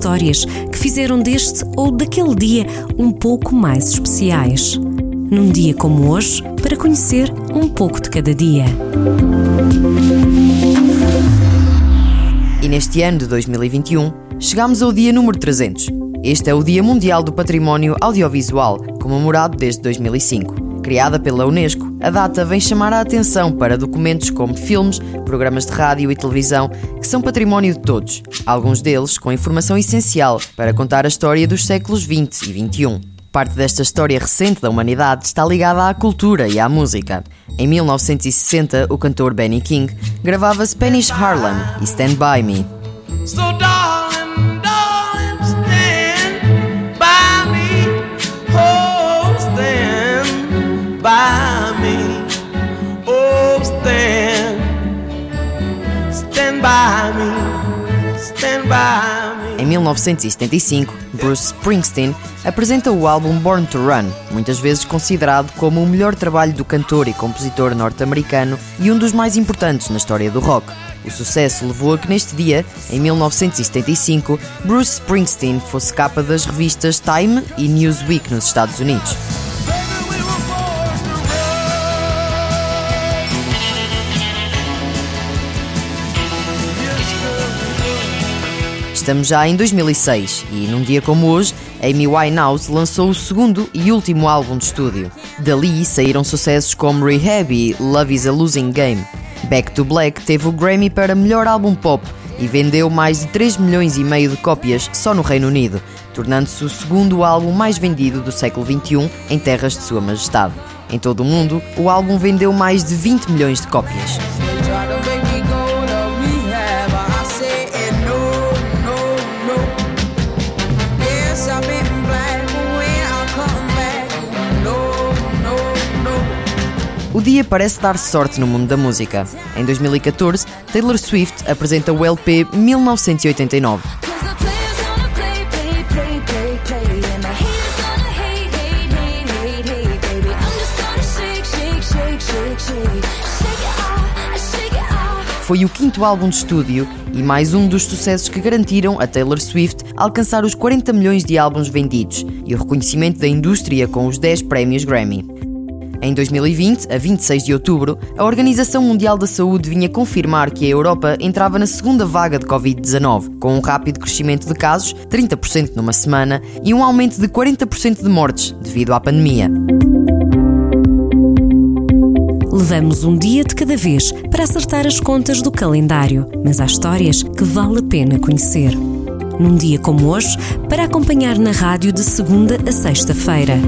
histórias que fizeram deste ou daquele dia um pouco mais especiais. Num dia como hoje, para conhecer um pouco de cada dia. E neste ano de 2021, chegamos ao dia número 300. Este é o Dia Mundial do Património Audiovisual, comemorado desde 2005. Criada pela Unesco, a data vem chamar a atenção para documentos como filmes, programas de rádio e televisão que são património de todos, alguns deles com informação essencial para contar a história dos séculos XX e XXI. Parte desta história recente da humanidade está ligada à cultura e à música. Em 1960, o cantor Benny King gravava Spanish Harlem e Stand By Me. So Em 1975, Bruce Springsteen apresenta o álbum Born to Run, muitas vezes considerado como o melhor trabalho do cantor e compositor norte-americano e um dos mais importantes na história do rock. O sucesso levou a que neste dia, em 1975, Bruce Springsteen fosse capa das revistas Time e Newsweek nos Estados Unidos. Estamos já em 2006 e, num dia como hoje, Amy Winehouse lançou o segundo e último álbum de estúdio. Dali saíram sucessos como Rehab e Love is a Losing Game. Back to Black teve o Grammy para melhor álbum pop e vendeu mais de 3 milhões e meio de cópias só no Reino Unido, tornando-se o segundo álbum mais vendido do século XXI em terras de Sua Majestade. Em todo o mundo, o álbum vendeu mais de 20 milhões de cópias. O dia parece dar sorte no mundo da música. Em 2014, Taylor Swift apresenta o LP 1989. Foi o quinto álbum de estúdio e mais um dos sucessos que garantiram a Taylor Swift alcançar os 40 milhões de álbuns vendidos e o reconhecimento da indústria com os 10 prémios Grammy. Em 2020, a 26 de outubro, a Organização Mundial da Saúde vinha confirmar que a Europa entrava na segunda vaga de Covid-19, com um rápido crescimento de casos, 30% numa semana, e um aumento de 40% de mortes devido à pandemia. Levamos um dia de cada vez para acertar as contas do calendário, mas há histórias que vale a pena conhecer. Num dia como hoje, para acompanhar na rádio de segunda a sexta-feira.